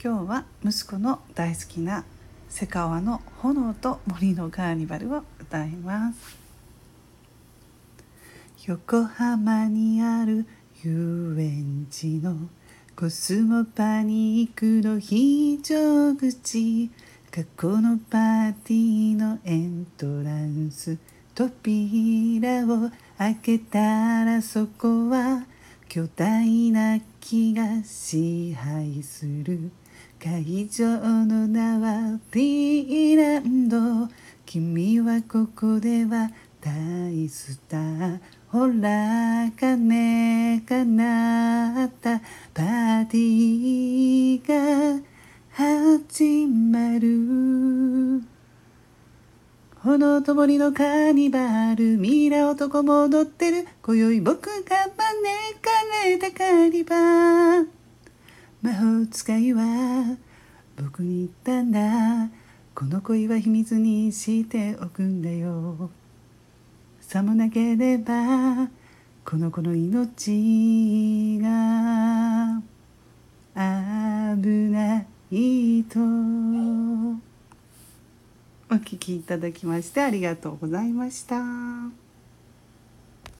今日は息子の大好きなセカオワの炎と森のカーニバルを歌います。横浜にある遊園地のコスモパニックの非常口。過去のパーティーのエントランス。扉を開けたらそこは巨大な木が支配する。会場の名はティーランド。君はここでは大スター。ほら鐘が鳴った。パーティーが始まる。炎と森のカーニバル。ミイラ男も踊ってる。今宵僕が招かれたカーニバル。魔法使いは僕に言ったんだ。この恋は秘密にしておくんだよ。さもなければこの子の命が危ないと。お聞きいただきましてありがとうございました。